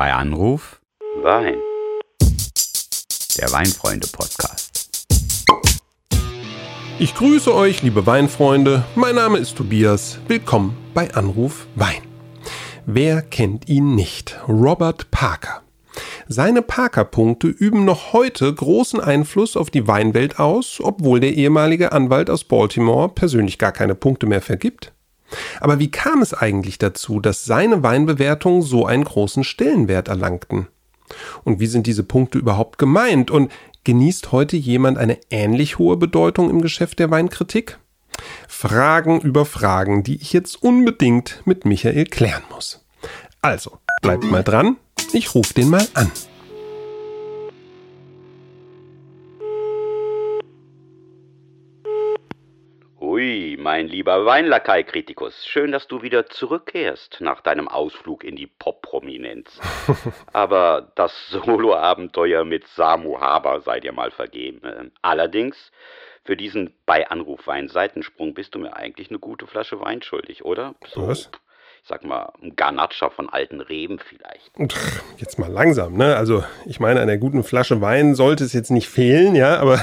Bei Anruf Wein. der Weinfreunde-Podcast. Ich grüße euch, liebe Weinfreunde. Mein Name ist Tobias. Willkommen bei Anruf Wein. Wer kennt ihn nicht? Robert Parker. Seine Parker-Punkte üben noch heute großen Einfluss auf die Weinwelt aus, obwohl der ehemalige Anwalt aus Baltimore persönlich gar keine Punkte mehr vergibt. Aber wie kam es eigentlich dazu, dass seine Weinbewertungen so einen großen Stellenwert erlangten? Und wie sind diese Punkte überhaupt gemeint? Und genießt heute jemand eine ähnlich hohe Bedeutung im Geschäft der Weinkritik? Fragen über Fragen, die ich jetzt unbedingt mit Michael klären muss. Also, bleibt mal dran, ich rufe den mal an. Mein lieber Weinlakai-Kritikus, schön, dass du wieder zurückkehrst nach deinem Ausflug in die Pop-Prominenz. Aber das Solo-Abenteuer mit Samu Haber sei dir mal vergeben. Ähm, Allerdings, für diesen bei Anruf Wein-Seitensprung bist du mir eigentlich eine gute Flasche Wein schuldig, oder? So, Was? Ich sag mal, ein Garnatscher von alten Reben vielleicht. Jetzt mal langsam, ne? Also, ich meine, an der guten Flasche Wein sollte es jetzt nicht fehlen, ja, aber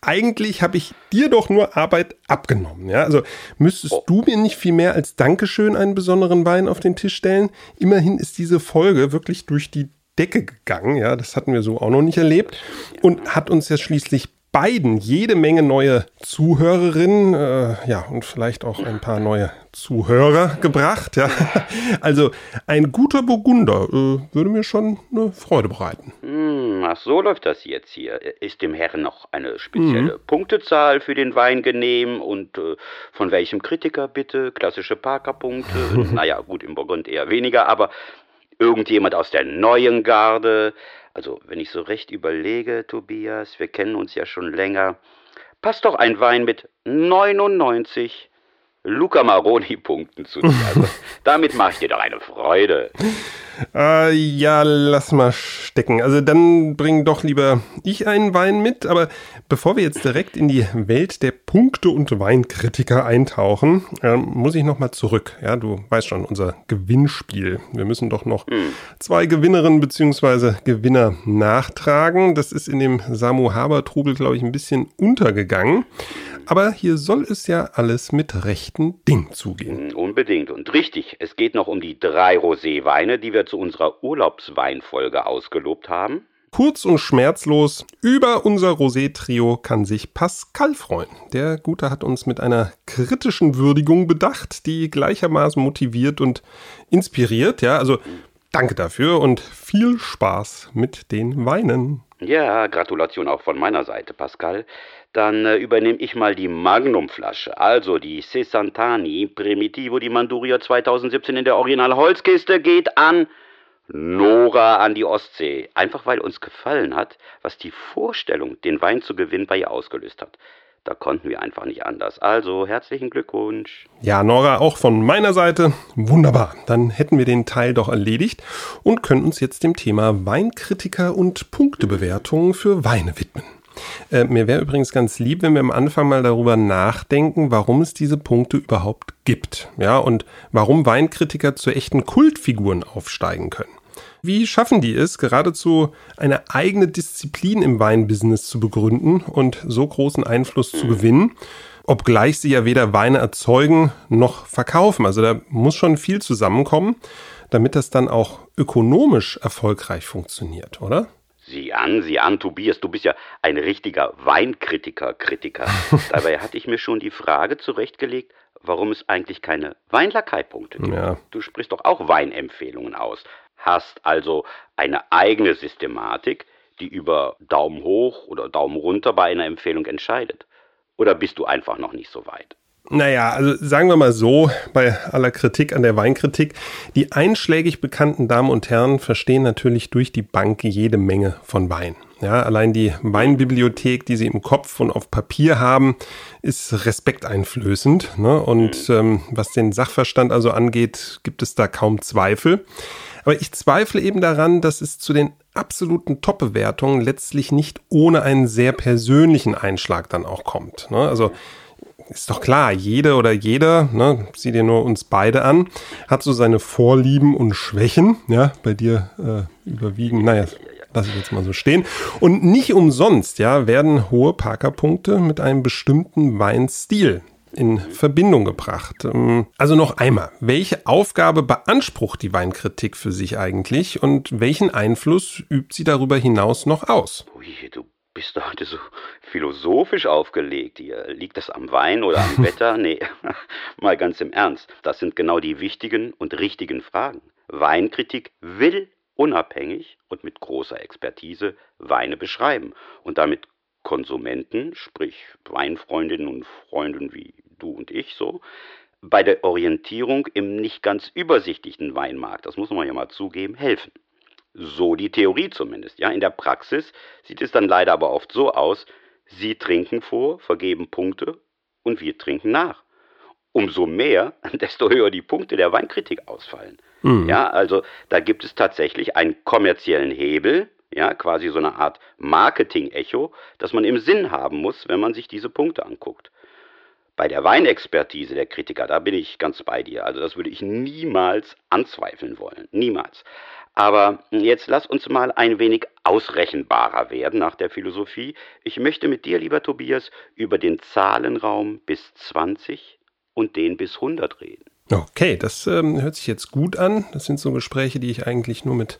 eigentlich habe ich dir doch nur Arbeit abgenommen, ja? Also, müsstest Oh. du mir nicht viel mehr als Dankeschön einen besonderen Wein auf den Tisch stellen? Immerhin ist diese Folge wirklich durch die Decke gegangen, ja, das hatten wir so auch noch nicht erlebt und hat uns ja schließlich beiden jede Menge neue Zuhörerinnen, äh, ja, und vielleicht auch ein paar neue Zuhörer gebracht, ja. Also ein guter Burgunder äh, würde mir schon eine Freude bereiten. Hm, ach, so läuft das jetzt hier. Ist dem Herrn noch eine spezielle Punktezahl für den Wein genehm und äh, von welchem Kritiker bitte? Klassische Parker-Punkte? naja, gut, im Burgund eher weniger, aber irgendjemand aus der neuen Garde? Also, wenn ich so recht überlege, Tobias, wir kennen uns ja schon länger, passt doch ein Wein mit 99 Luca Maroni-Punkten zu dir. Also, damit mache ich dir doch eine Freude. Äh, ja, lass mal stecken. Also dann bring doch lieber ich einen Wein mit. Aber bevor wir jetzt direkt in die Welt der Punkte- und Weinkritiker eintauchen, ähm, muss ich noch mal zurück. Ja, du weißt schon, unser Gewinnspiel. Wir müssen doch noch zwei Gewinnerinnen bzw. Gewinner nachtragen. Das ist in dem Samu Haber-Trubel, glaube ich, ein bisschen untergegangen. Aber hier soll es ja alles mit rechten Dingen zugehen. Mm, Unbedingt und richtig. Es geht noch um die drei Roséweine, die wir zu unserer Urlaubsweinfolge ausgelobt haben. Kurz und schmerzlos, über unser Rosé-Trio kann sich Pascal freuen. Der Gute hat uns mit einer kritischen Würdigung bedacht, die gleichermaßen motiviert und inspiriert. Ja, also danke dafür und viel Spaß mit den Weinen. Ja, Gratulation auch von meiner Seite, Pascal. Dann äh, übernehme ich mal die Magnumflasche, also die Sessantani Primitivo di Manduria 2017 in der Original Holzkiste geht an Nora an die Ostsee. Einfach weil uns gefallen hat, was die Vorstellung, den Wein zu gewinnen, bei ihr ausgelöst hat. Da konnten wir einfach nicht anders. Also herzlichen Glückwunsch. Ja, Nora, auch von meiner Seite. Wunderbar. Dann hätten wir den Teil doch erledigt und können uns jetzt dem Thema Weinkritiker und Punktebewertungen für Weine widmen. Äh, mir wäre übrigens ganz lieb, wenn wir am Anfang mal darüber nachdenken, warum es diese Punkte überhaupt gibt. Ja, und warum Weinkritiker zu echten Kultfiguren aufsteigen können. Wie schaffen die es, geradezu eine eigene Disziplin im Weinbusiness zu begründen und so großen Einfluss zu gewinnen, obgleich sie ja weder Weine erzeugen noch verkaufen. Also da muss schon viel zusammenkommen, damit das dann auch ökonomisch erfolgreich funktioniert, oder? Sieh an, sieh an, Tobias, du bist ja ein richtiger Weinkritiker, Kritiker. Dabei hatte ich mir schon die Frage zurechtgelegt, warum es eigentlich keine Weinlakaipunkte gibt. Ja. Du sprichst doch auch Weinempfehlungen aus, hast also eine eigene Systematik, die über Daumen hoch oder Daumen runter bei einer Empfehlung entscheidet. Oder bist du einfach noch nicht so weit? Naja, also sagen wir mal so, bei aller Kritik an der Weinkritik, die einschlägig bekannten Damen und Herren verstehen natürlich durch die Bank jede Menge von Wein. Ja, allein die Weinbibliothek, die sie im Kopf und auf Papier haben, ist respekteinflößend. Ne? Und ähm, was den Sachverstand also angeht, gibt es da kaum Zweifel. Aber ich zweifle eben daran, dass es zu den absoluten Top-Bewertungen letztlich nicht ohne einen sehr persönlichen Einschlag dann auch kommt. Ne? Also ist doch klar, jede oder jeder, ne, sieh dir nur uns beide an, hat so seine Vorlieben und Schwächen. Ja, bei dir äh, überwiegen, naja, lass ich jetzt mal so stehen. Und nicht umsonst, ja, werden hohe Parker-Punkte mit einem bestimmten Weinstil in Verbindung gebracht. Ähm, also noch einmal, welche Aufgabe beansprucht die Weinkritik für sich eigentlich und welchen Einfluss übt sie darüber hinaus noch aus? Ui, du bist du heute so philosophisch aufgelegt hier? Liegt das am Wein oder am Wetter? Nee, mal ganz im Ernst. Das sind genau die wichtigen und richtigen Fragen. Weinkritik will unabhängig und mit großer Expertise Weine beschreiben und damit Konsumenten, sprich Weinfreundinnen und Freunden wie du und ich so, bei der Orientierung im nicht ganz übersichtlichen Weinmarkt, das muss man ja mal zugeben, helfen. So die Theorie zumindest. Ja, in der Praxis sieht es dann leider aber oft so aus, sie trinken vor, vergeben Punkte und wir trinken nach. Umso mehr, desto höher die Punkte der Weinkritik ausfallen. Mhm. Ja, also da gibt es tatsächlich einen kommerziellen Hebel, ja, quasi so eine Art Marketing-Echo, das man im Sinn haben muss, wenn man sich diese Punkte anguckt. Bei der Weinexpertise der Kritiker, da bin ich ganz bei dir. Also das würde ich niemals anzweifeln wollen. Niemals. Aber jetzt lass uns mal ein wenig ausrechenbarer werden nach der Philosophie. Ich möchte mit dir, lieber Tobias, über den Zahlenraum bis 20 und den bis 100 reden. Okay, das ähm, hört sich jetzt gut an. Das sind so Gespräche, die ich eigentlich nur mit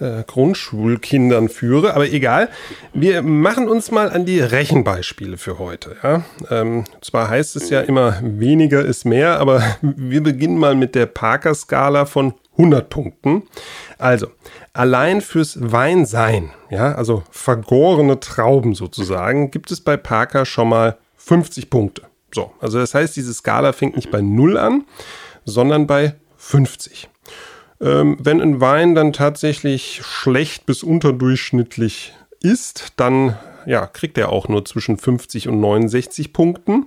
äh, Grundschulkindern führe. Aber egal, wir machen uns mal an die Rechenbeispiele für heute. Ja? Ähm, zwar heißt es ja immer, weniger ist mehr, aber wir beginnen mal mit der Parker-Skala von 100 Punkten. Also, allein fürs Weinsein, ja, also vergorene Trauben sozusagen, gibt es bei Parker schon mal 50 Punkte. So, also das heißt, diese Skala fängt nicht bei 0 an, sondern bei 50. Ähm, wenn ein Wein dann tatsächlich schlecht bis unterdurchschnittlich ist, dann ja, kriegt er auch nur zwischen 50 und 69 Punkten.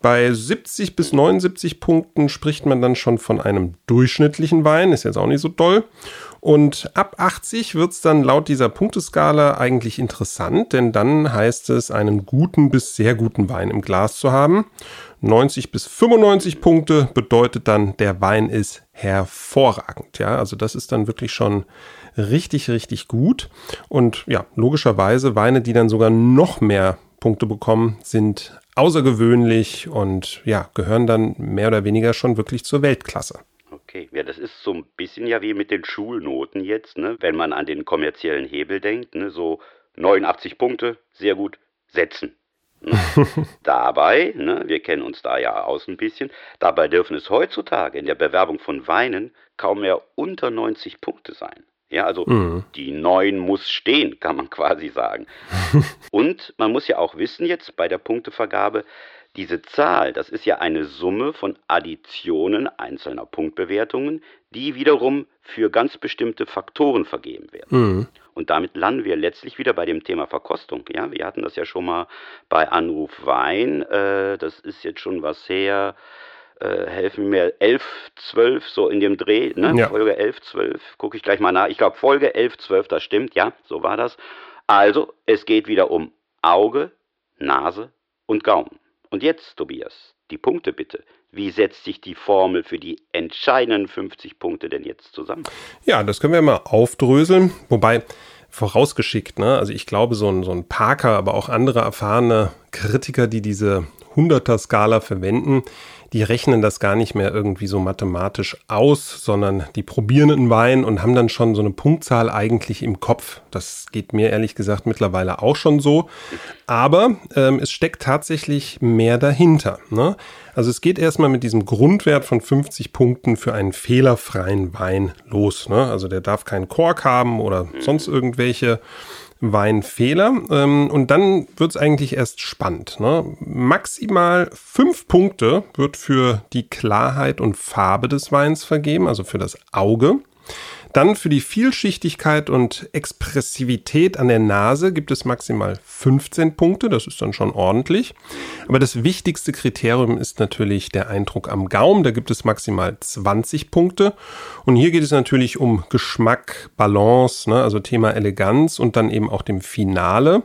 Bei 70 bis 79 Punkten spricht man dann schon von einem durchschnittlichen Wein, ist jetzt auch nicht so toll. Und ab 80 wird es dann laut dieser Punkteskala eigentlich interessant, denn dann heißt es, einen guten bis sehr guten Wein im Glas zu haben. 90 bis 95 Punkte bedeutet dann, der Wein ist hervorragend. Ja, also das ist dann wirklich schon richtig, richtig gut. Und ja, logischerweise Weine, die dann sogar noch mehr Punkte bekommen, sind außergewöhnlich und ja, gehören dann mehr oder weniger schon wirklich zur Weltklasse. Okay, ja, das ist so ein bisschen ja wie mit den Schulnoten jetzt, ne? Wenn man an den kommerziellen Hebel denkt, ne? So 89 Punkte, sehr gut, setzen. Dabei, ne, wir kennen uns da ja aus ein bisschen, dabei dürfen es heutzutage in der Bewerbung von Weinen kaum mehr unter 90 Punkte sein. Ja, also mhm. die 9 muss stehen, kann man quasi sagen. Und man muss ja auch wissen jetzt bei der Punktevergabe, diese Zahl, das ist ja eine Summe von Additionen einzelner Punktbewertungen, die wiederum für ganz bestimmte Faktoren vergeben werden. Mhm. Und damit landen wir letztlich wieder bei dem Thema Verkostung. Ja, wir hatten das ja schon mal bei Anruf Wein. Äh, das ist jetzt schon was her. Äh, helfen mir 11, 12, so in dem Dreh, ne? Ja. Folge 11, 12, gucke ich gleich mal nach. Ich glaube, Folge 11, 12, das stimmt, ja, so war das. Also, es geht wieder um Auge, Nase und Gaumen. Und jetzt, Tobias, die Punkte bitte. Wie setzt sich die Formel für die entscheidenden 50 Punkte denn jetzt zusammen? Ja, das können wir mal aufdröseln. Wobei, vorausgeschickt, ne? Also ich glaube, so ein, so ein Parker, aber auch andere erfahrene Kritiker, die diese 100er-Skala verwenden, die rechnen das gar nicht mehr irgendwie so mathematisch aus, sondern die probieren einen Wein und haben dann schon so eine Punktzahl eigentlich im Kopf. Das geht mir ehrlich gesagt mittlerweile auch schon so. Aber ähm, es steckt tatsächlich mehr dahinter. Ne? Also es geht erstmal mit diesem Grundwert von 50 Punkten für einen fehlerfreien Wein los. Ne? Also der darf keinen Kork haben oder sonst irgendwelche Weinfehler. Ähm, und dann wird es eigentlich erst spannend. Ne? Maximal fünf Punkte wird für die Klarheit und Farbe des Weins vergeben, also für das Auge. Dann für die Vielschichtigkeit und Expressivität an der Nase gibt es maximal 15 Punkte, das ist dann schon ordentlich. Aber das wichtigste Kriterium ist natürlich der Eindruck am Gaumen, da gibt es maximal 20 Punkte. Und hier geht es natürlich um Geschmack, Balance, ne, also Thema Eleganz und dann eben auch dem Finale,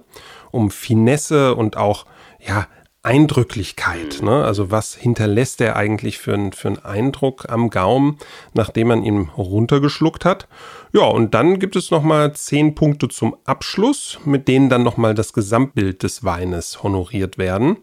um Finesse und auch ja, Eindrücklichkeit. Ne? Also was hinterlässt er eigentlich für, für einen Eindruck am Gaumen, nachdem man ihn runtergeschluckt hat. Ja, und dann gibt es nochmal zehn Punkte zum Abschluss, mit denen dann nochmal das Gesamtbild des Weines honoriert werden.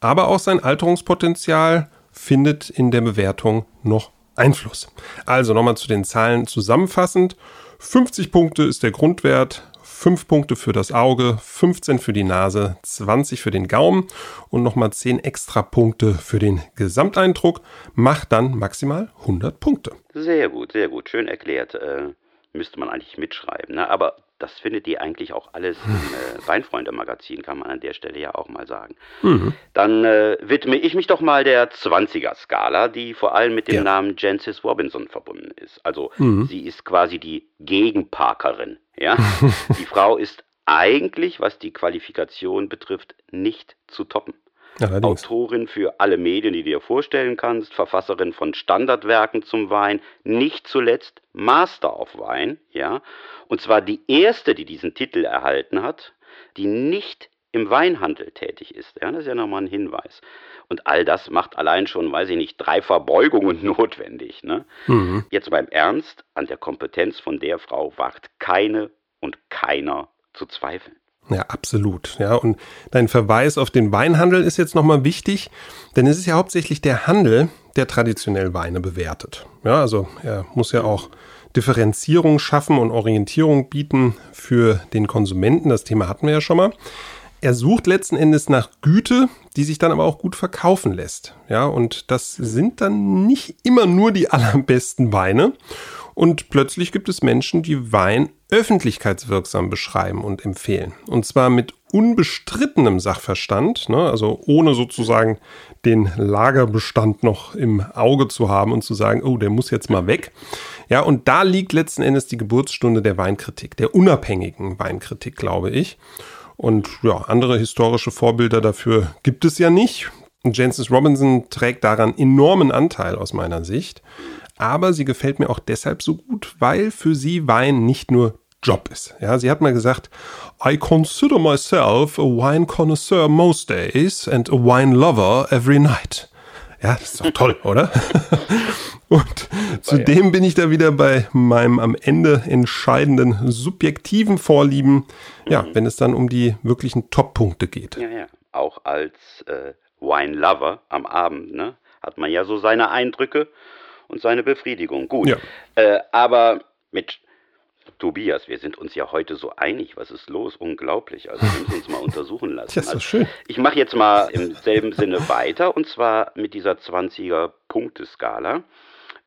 Aber auch sein Alterungspotenzial findet in der Bewertung noch Einfluss. Also nochmal zu den Zahlen zusammenfassend. 50 Punkte ist der Grundwert, 5 Punkte für das Auge, 15 für die Nase, 20 für den Gaumen und nochmal 10 extra Punkte für den Gesamteindruck. Macht dann maximal 100 Punkte. Sehr gut, sehr gut. Schön erklärt. Äh, müsste man eigentlich mitschreiben. Ne? Aber das findet ihr eigentlich auch alles im äh, Weinfreunde-Magazin, kann man an der Stelle ja auch mal sagen. Mhm. Dann äh, widme ich mich doch mal der 20er-Skala, die vor allem mit dem ja. Namen Jancis Robinson verbunden ist. Also mhm. sie ist quasi die Gegenparkerin. Ja? die Frau ist eigentlich, was die Qualifikation betrifft, nicht zu toppen. Allerdings. Autorin für alle Medien, die du dir vorstellen kannst, Verfasserin von Standardwerken zum Wein, nicht zuletzt Master of Wein, ja, und zwar die erste, die diesen Titel erhalten hat, die nicht im Weinhandel tätig ist. Ja, das ist ja nochmal ein Hinweis. Und all das macht allein schon, weiß ich nicht, drei Verbeugungen notwendig. Ne? Mhm. Jetzt beim Ernst, an der Kompetenz von der Frau wagt keine und keiner zu zweifeln. Ja, absolut. Ja, und dein Verweis auf den Weinhandel ist jetzt nochmal wichtig, denn es ist ja hauptsächlich der Handel, der traditionell Weine bewertet. Ja, also er muss ja auch Differenzierung schaffen und Orientierung bieten für den Konsumenten. Das Thema hatten wir ja schon mal. Er sucht letzten Endes nach Güte, die sich dann aber auch gut verkaufen lässt. Ja, und das sind dann nicht immer nur die allerbesten Weine. Und plötzlich gibt es Menschen, die Wein öffentlichkeitswirksam beschreiben und empfehlen. Und zwar mit unbestrittenem Sachverstand, ne? also ohne sozusagen den Lagerbestand noch im Auge zu haben und zu sagen, oh, der muss jetzt mal weg. Ja, und da liegt letzten Endes die Geburtsstunde der Weinkritik, der unabhängigen Weinkritik, glaube ich. Und ja, andere historische Vorbilder dafür gibt es ja nicht. Jancis Robinson trägt daran enormen Anteil aus meiner Sicht aber sie gefällt mir auch deshalb so gut, weil für sie Wein nicht nur Job ist. Ja, sie hat mal gesagt, I consider myself a wine connoisseur most days and a wine lover every night. Ja, das ist doch toll, oder? Und zudem bin ich da wieder bei meinem am Ende entscheidenden subjektiven Vorlieben, ja, mhm. wenn es dann um die wirklichen Top-Punkte geht. Ja, ja. Auch als äh, Wine-Lover am Abend, ne, hat man ja so seine Eindrücke und seine Befriedigung. Gut. Ja. Äh, aber mit Tobias, wir sind uns ja heute so einig. Was ist los? Unglaublich. Also wir müssen uns mal untersuchen lassen. Das ist so schön. ich mache jetzt mal im selben Sinne weiter und zwar mit dieser 20er Punkteskala,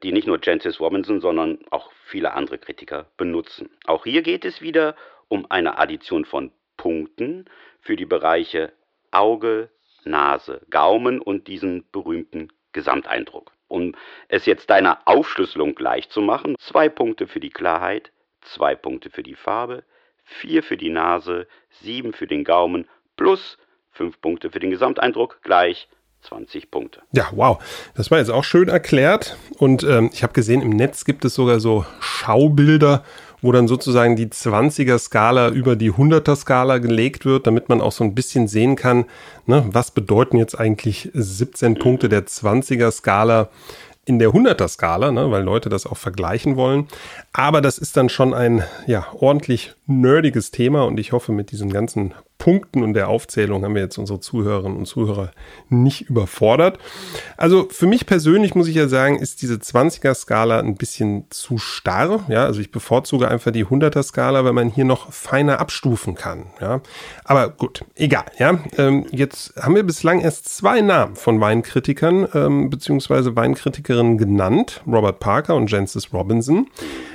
die nicht nur Jancis Robinson, sondern auch viele andere Kritiker benutzen. Auch hier geht es wieder um eine Addition von Punkten für die Bereiche Auge, Nase, Gaumen und diesen berühmten Gesamteindruck. Um es jetzt deiner Aufschlüsselung gleich zu machen, zwei Punkte für die Klarheit, zwei Punkte für die Farbe, vier für die Nase, sieben für den Gaumen plus fünf Punkte für den Gesamteindruck gleich 20 Punkte. Ja, wow. Das war jetzt auch schön erklärt. Und ähm, ich habe gesehen, im Netz gibt es sogar so Schaubilder, wo dann sozusagen die 20er-Skala über die 100er-Skala gelegt wird, damit man auch so ein bisschen sehen kann, ne, was bedeuten jetzt eigentlich 17 Punkte der 20er-Skala in der 100er-Skala, ne, weil Leute das auch vergleichen wollen. Aber das ist dann schon ein ja, ordentlich nerdiges Thema und ich hoffe, mit diesen ganzen Punkten und der Aufzählung haben wir jetzt unsere Zuhörerinnen und Zuhörer nicht überfordert. Also für mich persönlich muss ich ja sagen, ist diese 20er-Skala ein bisschen zu starr. Ja, also ich bevorzuge einfach die 100er-Skala, weil man hier noch feiner abstufen kann. Ja, aber gut, egal. Ja, ähm, jetzt haben wir bislang erst zwei Namen von Weinkritikern ähm, beziehungsweise Weinkritikerinnen genannt: Robert Parker und Jancis Robinson.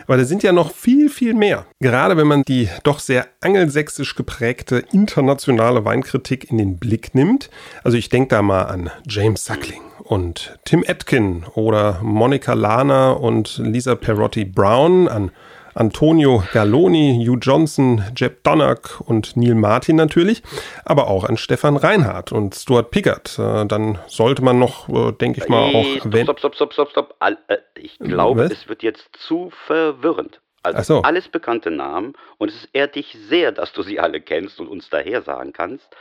Aber da sind ja noch viel, viel mehr. Gerade wenn man die doch sehr angelsächsisch geprägte internationale Weinkritik in den Blick nimmt. Also ich denke da mal an James Suckling und Tim Atkin oder Monica Lana und Lisa Perotti Brown, an Antonio Galloni, Hugh Johnson, Jeb Donnack und Neil Martin natürlich, aber auch an Stefan Reinhardt und Stuart Pickard. Äh, dann sollte man noch, äh, denke ich mal, auch. Stopp, stopp, stopp, stopp, stopp. Äh, ich glaube, es wird jetzt zu verwirrend. Also so. alles bekannte Namen und es ehrt dich sehr, dass du sie alle kennst und uns daher sagen kannst.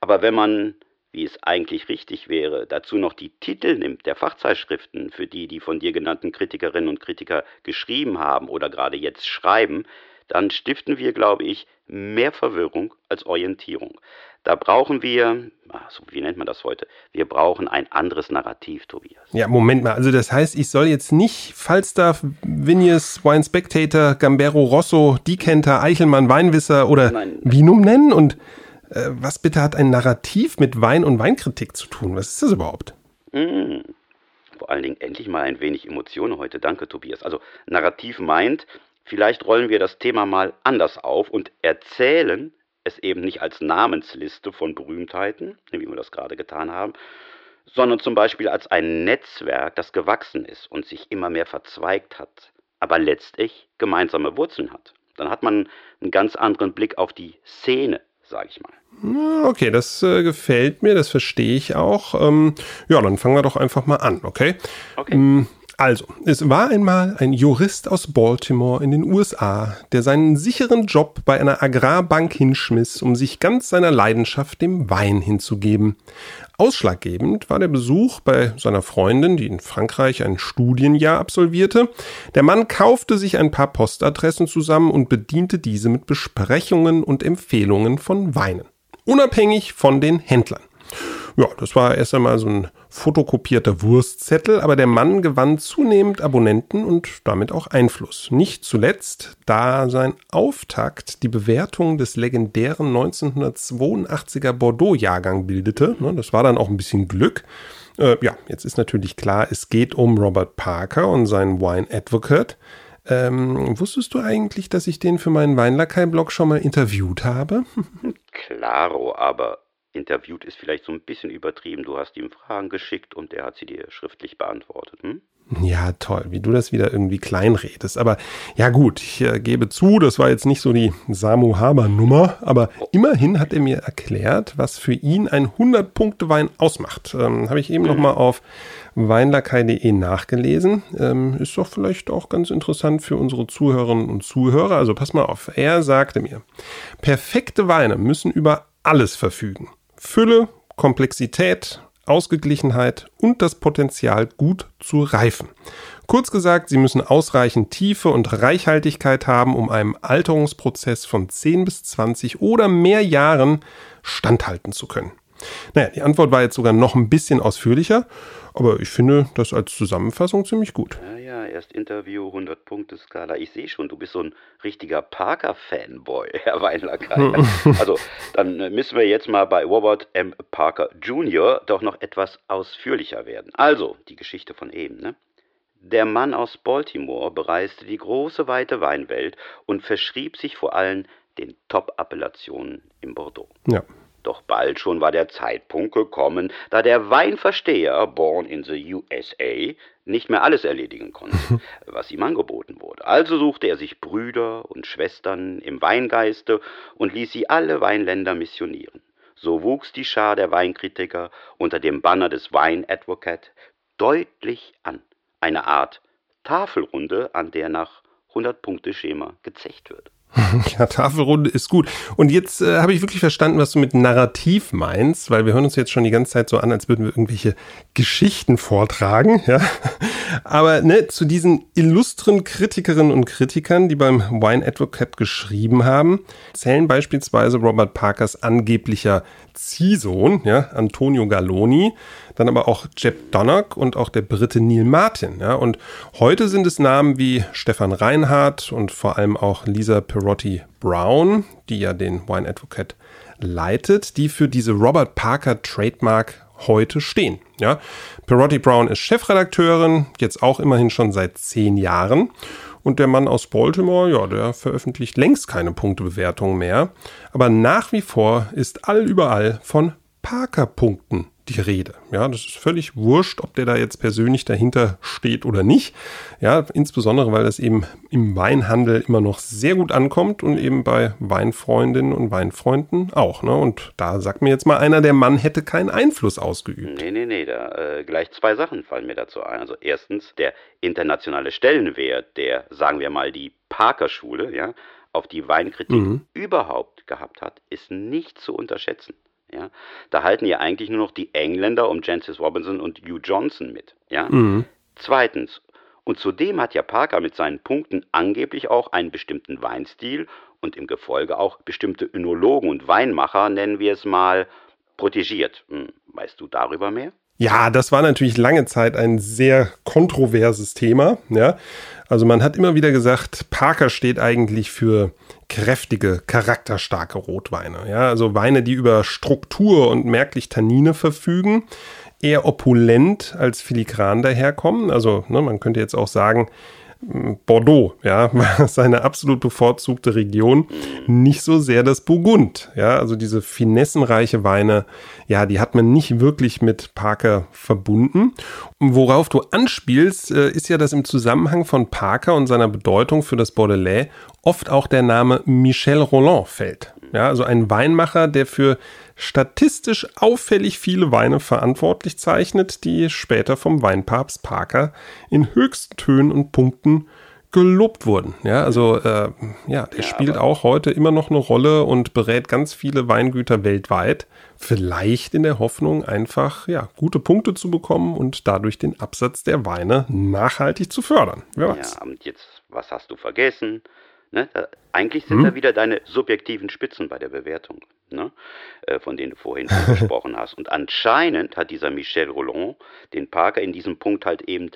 Aber wenn man wie es eigentlich richtig wäre, dazu noch die Titel nimmt der Fachzeitschriften, für die die von dir genannten Kritikerinnen und Kritiker geschrieben haben oder gerade jetzt schreiben, dann stiften wir, glaube ich, mehr Verwirrung als Orientierung. Da brauchen wir, also wie nennt man das heute? Wir brauchen ein anderes Narrativ, Tobias. Ja, Moment mal. Also das heißt, ich soll jetzt nicht Falstaff, Vinius, Wine Spectator, Gambero Rosso, Dikenter, Eichelmann, Weinwisser oder Nein. Vinum nennen? Und äh, was bitte hat ein Narrativ mit Wein und Weinkritik zu tun? Was ist das überhaupt? Mm. Vor allen Dingen endlich mal ein wenig Emotionen heute. Danke, Tobias. Also Narrativ meint, vielleicht rollen wir das Thema mal anders auf und erzählen es eben nicht als Namensliste von Berühmtheiten, wie wir das gerade getan haben, sondern zum Beispiel als ein Netzwerk, das gewachsen ist und sich immer mehr verzweigt hat, aber letztlich gemeinsame Wurzeln hat. Dann hat man einen ganz anderen Blick auf die Szene, sage ich mal. Okay, das äh, gefällt mir, das verstehe ich auch. Ähm, ja, dann fangen wir doch einfach mal an, okay? Okay. Ähm, also, es war einmal ein Jurist aus Baltimore in den USA, der seinen sicheren Job bei einer Agrarbank hinschmiss, um sich ganz seiner Leidenschaft dem Wein hinzugeben. Ausschlaggebend war der Besuch bei seiner Freundin, die in Frankreich ein Studienjahr absolvierte. Der Mann kaufte sich ein paar Postadressen zusammen und bediente diese mit Besprechungen und Empfehlungen von Weinen. Unabhängig von den Händlern. Ja, das war erst einmal so ein fotokopierter Wurstzettel, aber der Mann gewann zunehmend Abonnenten und damit auch Einfluss. Nicht zuletzt, da sein Auftakt die Bewertung des legendären 1982er Bordeaux-Jahrgang bildete. Ne, das war dann auch ein bisschen Glück. Äh, ja, jetzt ist natürlich klar, es geht um Robert Parker und seinen Wine Advocate. Ähm, wusstest du eigentlich, dass ich den für meinen Weinlakai-Blog schon mal interviewt habe? Klaro, aber interviewt ist vielleicht so ein bisschen übertrieben. Du hast ihm Fragen geschickt und er hat sie dir schriftlich beantwortet. Hm? Ja, toll, wie du das wieder irgendwie kleinredest. Aber ja gut, ich äh, gebe zu, das war jetzt nicht so die Samu Haber-Nummer, aber oh. immerhin hat er mir erklärt, was für ihn ein 100-Punkte-Wein ausmacht. Ähm, Habe ich eben mhm. nochmal auf weinlakai.de nachgelesen. Ähm, ist doch vielleicht auch ganz interessant für unsere Zuhörerinnen und Zuhörer. Also pass mal auf, er sagte mir, perfekte Weine müssen über alles verfügen. Fülle, Komplexität, Ausgeglichenheit und das Potenzial, gut zu reifen. Kurz gesagt, sie müssen ausreichend Tiefe und Reichhaltigkeit haben, um einem Alterungsprozess von 10 bis 20 oder mehr Jahren standhalten zu können. Naja, die Antwort war jetzt sogar noch ein bisschen ausführlicher, aber ich finde das als Zusammenfassung ziemlich gut. Ja, ja, erst Interview, 100-Punkte-Skala. Ich sehe schon, du bist so ein richtiger Parker-Fanboy, Herr Weinlacker. also, dann äh, müssen wir jetzt mal bei Robert M. Parker Jr. doch noch etwas ausführlicher werden. Also, die Geschichte von eben, ne? Der Mann aus Baltimore bereiste die große weite Weinwelt und verschrieb sich vor allem den Top-Appellationen im Bordeaux. Ja. Doch bald schon war der Zeitpunkt gekommen, da der Weinversteher, born in the USA, nicht mehr alles erledigen konnte, was ihm angeboten wurde. Also suchte er sich Brüder und Schwestern im Weingeiste und ließ sie alle Weinländer missionieren. So wuchs die Schar der Weinkritiker unter dem Banner des Wine Advocate deutlich an. Eine Art Tafelrunde, an der nach 100-Punkte-Schema gezecht wird. Ja, Tafelrunde ist gut. Und jetzt äh, habe ich wirklich verstanden, was du mit Narrativ meinst, weil wir hören uns jetzt schon die ganze Zeit so an, als würden wir irgendwelche Geschichten vortragen. Ja? Aber ne, zu diesen illustren Kritikerinnen und Kritikern, die beim Wine Advocate geschrieben haben, zählen beispielsweise Robert Parkers angeblicher Ziehsohn, ja, Antonio Galloni, dann aber auch Jeb Donnock und auch der Brite Neil Martin. Ja. Und heute sind es Namen wie Stefan Reinhardt und vor allem auch Lisa Perotti Brown, die ja den Wine Advocate leitet, die für diese Robert Parker Trademark heute stehen. Ja. Perotti Brown ist Chefredakteurin, jetzt auch immerhin schon seit zehn Jahren. Und der Mann aus Baltimore, ja, der veröffentlicht längst keine Punktebewertung mehr. Aber nach wie vor ist allüberall von Parker-Punkten die Rede. Ja, das ist völlig wurscht, ob der da jetzt persönlich dahinter steht oder nicht. Ja, insbesondere, weil das eben im Weinhandel immer noch sehr gut ankommt und eben bei Weinfreundinnen und Weinfreunden auch. Ne? Und da sagt mir jetzt mal einer, der Mann hätte keinen Einfluss ausgeübt. Nee, nee, nee, da äh, gleich zwei Sachen fallen mir dazu ein. Also erstens der internationale Stellenwert, der, sagen wir mal, die Parker-Schule, ja, auf die Weinkritik mhm. überhaupt gehabt hat, ist nicht zu unterschätzen. Ja? Da halten ja eigentlich nur noch die Engländer um Jancis Robinson und Hugh Johnson mit. Ja? Mhm. Zweitens, und zudem hat ja Parker mit seinen Punkten angeblich auch einen bestimmten Weinstil und im Gefolge auch bestimmte Önologen und Weinmacher, nennen wir es mal, protegiert. Hm, weißt du darüber mehr? Ja, das war natürlich lange Zeit ein sehr kontroverses Thema. Ja, also man hat immer wieder gesagt, Parker steht eigentlich für kräftige, charakterstarke Rotweine. Ja, also Weine, die über Struktur und merklich Tannine verfügen, eher opulent als filigran daherkommen. Also ne, man könnte jetzt auch sagen, Bordeaux, ja, seine absolut bevorzugte Region, nicht so sehr das Burgund, ja, also diese finessenreiche Weine, ja, die hat man nicht wirklich mit Parker verbunden. Und worauf du anspielst, äh, ist ja, dass im Zusammenhang von Parker und seiner Bedeutung für das Bordelais oft auch der Name Michel Roland fällt. Ja, also ein Weinmacher, der für statistisch auffällig viele Weine verantwortlich zeichnet, die später vom Weinpapst Parker in höchsten Tönen und Punkten gelobt wurden. Ja, also äh, ja, der ja, spielt auch heute immer noch eine Rolle und berät ganz viele Weingüter weltweit. Vielleicht in der Hoffnung, einfach ja gute Punkte zu bekommen und dadurch den Absatz der Weine nachhaltig zu fördern. Wer weiß. Ja, und jetzt, was hast du vergessen? Ne? Eigentlich sind hm? da wieder deine subjektiven Spitzen bei der Bewertung, ne? Äh, von denen du vorhin gesprochen hast. Und anscheinend hat dieser Michel Roland den Parker in diesem Punkt halt eben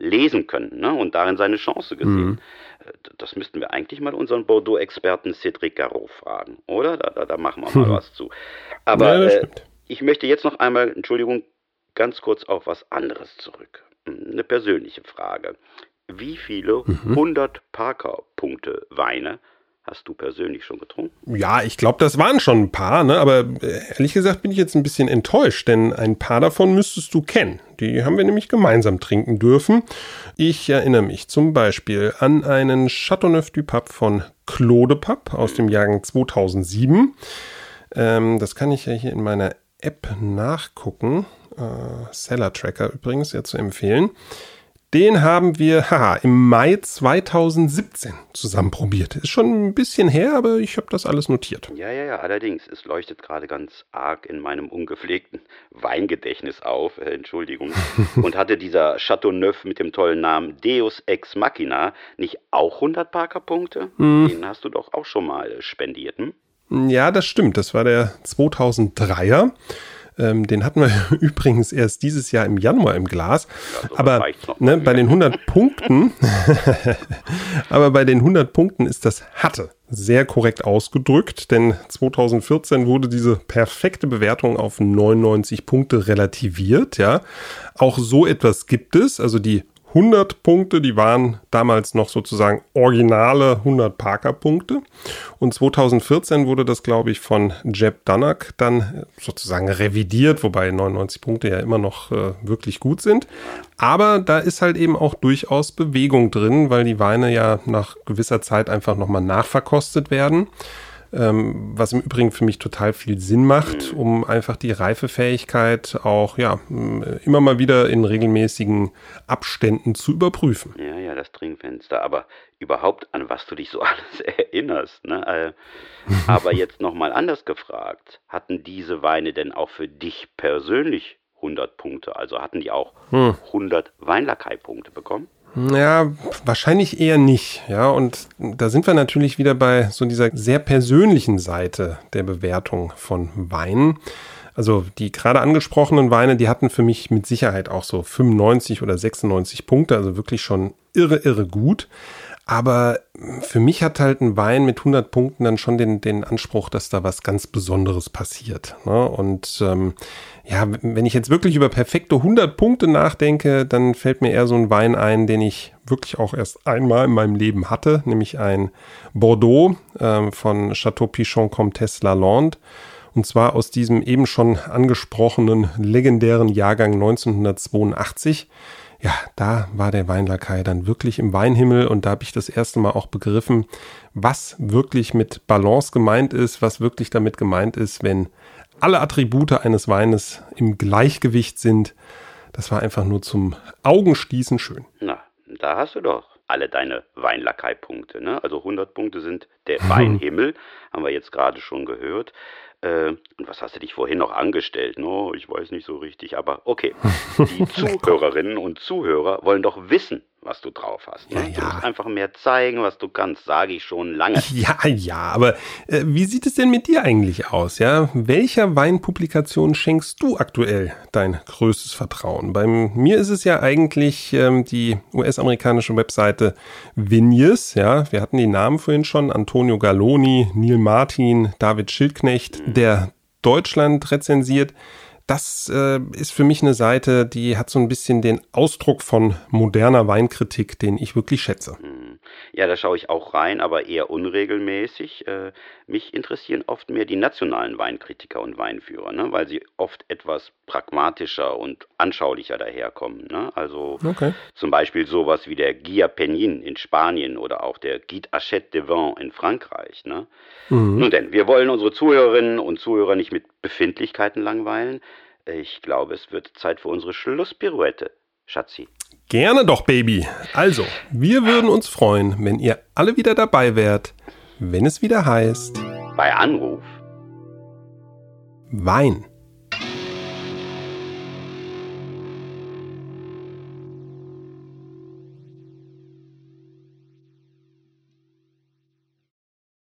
lesen können ne? und darin seine Chance gesehen. Mhm. Das müssten wir eigentlich mal unseren Bordeaux-Experten Cédric Garot fragen, oder? Da, da, da machen wir mal mhm. was zu. Aber ja, äh, ich möchte jetzt noch einmal, Entschuldigung, ganz kurz auf was anderes zurück. Eine persönliche Frage. Wie viele mhm. 100 Parker-Punkte Weine hast du persönlich schon getrunken? Ja, ich glaube, das waren schon ein paar, ne? aber äh, ehrlich gesagt bin ich jetzt ein bisschen enttäuscht, denn ein paar davon müsstest du kennen. Die haben wir nämlich gemeinsam trinken dürfen. Ich erinnere mich zum Beispiel an einen Chateauneuf du Pape von Claude Pape aus dem Jahrgang 2007. Ähm, das kann ich ja hier in meiner App nachgucken. Äh, Seller Tracker übrigens, ja zu empfehlen. Den haben wir haha, im Mai 2017 zusammen probiert. Ist schon ein bisschen her, aber ich habe das alles notiert. Ja, ja, ja, allerdings. Es leuchtet gerade ganz arg in meinem ungepflegten Weingedächtnis auf, äh, Entschuldigung. Und hatte dieser Chateau Neuf mit dem tollen Namen Deus Ex Machina nicht auch 100 Parker-Punkte? Mm. Den hast du doch auch schon mal spendiert, hm? Ja, das stimmt. Das war der 2003er. Ähm, den hatten wir übrigens erst dieses Jahr im Januar im Glas. Also aber ne, bei den 100 Punkten, aber bei den 100 Punkten ist das hatte sehr korrekt ausgedrückt, denn 2014 wurde diese perfekte Bewertung auf 99 Punkte relativiert, ja. Auch so etwas gibt es, also die 100 Punkte, die waren damals noch sozusagen originale 100 Parker-Punkte. Und 2014 wurde das, glaube ich, von Jeb Dunnock dann sozusagen revidiert, wobei 99 Punkte ja immer noch äh, wirklich gut sind. Aber da ist halt eben auch durchaus Bewegung drin, weil die Weine ja nach gewisser Zeit einfach nochmal nachverkostet werden ähm, was im Übrigen für mich total viel Sinn macht, um einfach die Reifefähigkeit auch ja immer mal wieder in regelmäßigen Abständen zu überprüfen. Ja, ja, das Trinkfenster, aber überhaupt an was du dich so alles erinnerst. Ne? Äh, aber jetzt nochmal anders gefragt, hatten diese Weine denn auch für dich persönlich 100 Punkte? Also hatten die auch hm. 100 Weinlakai-Punkte bekommen? Ja, wahrscheinlich eher nicht. Ja, und da sind wir natürlich wieder bei so dieser sehr persönlichen Seite der Bewertung von Weinen. Also die gerade angesprochenen Weine, die hatten für mich mit Sicherheit auch so 95 oder 96 Punkte, also wirklich schon irre, irre gut. Aber für mich hat halt ein Wein mit 100 Punkten dann schon den, den Anspruch, dass da was ganz Besonderes passiert. Ne? Und ähm, ja, wenn ich jetzt wirklich über perfekte 100 Punkte nachdenke, dann fällt mir eher so ein Wein ein, den ich wirklich auch erst einmal in meinem Leben hatte, nämlich ein Bordeaux ähm, von Chateau Pichon Comtesse Lalande. Und zwar aus diesem eben schon angesprochenen legendären Jahrgang 1982 ja, da war der Weinlakai dann wirklich im Weinhimmel und da habe ich das erste Mal auch begriffen, was wirklich mit Balance gemeint ist, was wirklich damit gemeint ist, wenn alle Attribute eines Weines im Gleichgewicht sind. Das war einfach nur zum Augenschließen schön. Na, da hast du doch alle deine Weinlackeipunkte. Ne? Also 100 Punkte sind der Weinhimmel, haben wir jetzt gerade schon gehört. Äh, und was hast du dich vorhin noch angestellt? No, ich weiß nicht so richtig, aber okay. Die Zuhörerinnen und Zuhörer wollen doch wissen, was du drauf hast. Ne? Ja, Du ja. musst einfach mehr zeigen, was du kannst, sage ich schon lange. Ja, ja, aber äh, wie sieht es denn mit dir eigentlich aus? Ja, welcher Weinpublikation schenkst du aktuell dein größtes Vertrauen? Bei mir ist es ja eigentlich ähm, die US-amerikanische Webseite Vignes. Ja, wir hatten die Namen vorhin schon: Antonio Galloni, Neil Martin, David Schildknecht, der Deutschland rezensiert. Das äh, ist für mich eine Seite, die hat so ein bisschen den Ausdruck von moderner Weinkritik, den ich wirklich schätze. Ja, da schaue ich auch rein, aber eher unregelmäßig. Äh, mich interessieren oft mehr die nationalen Weinkritiker und Weinführer, ne? weil sie oft etwas pragmatischer und anschaulicher daherkommen. Ne? Also Okay. zum Beispiel sowas wie der Guia Penin in Spanien oder auch der Guide Hachette de Vin in Frankreich. Ne? Nun denn, wir wollen unsere Zuhörerinnen und Zuhörer nicht mit Befindlichkeiten langweilen. Ich glaube, es wird Zeit für unsere Schlusspirouette, Schatzi. Gerne doch, Baby. Also, wir würden uns freuen, wenn ihr alle wieder dabei wärt, wenn es wieder heißt Bei Anruf Wein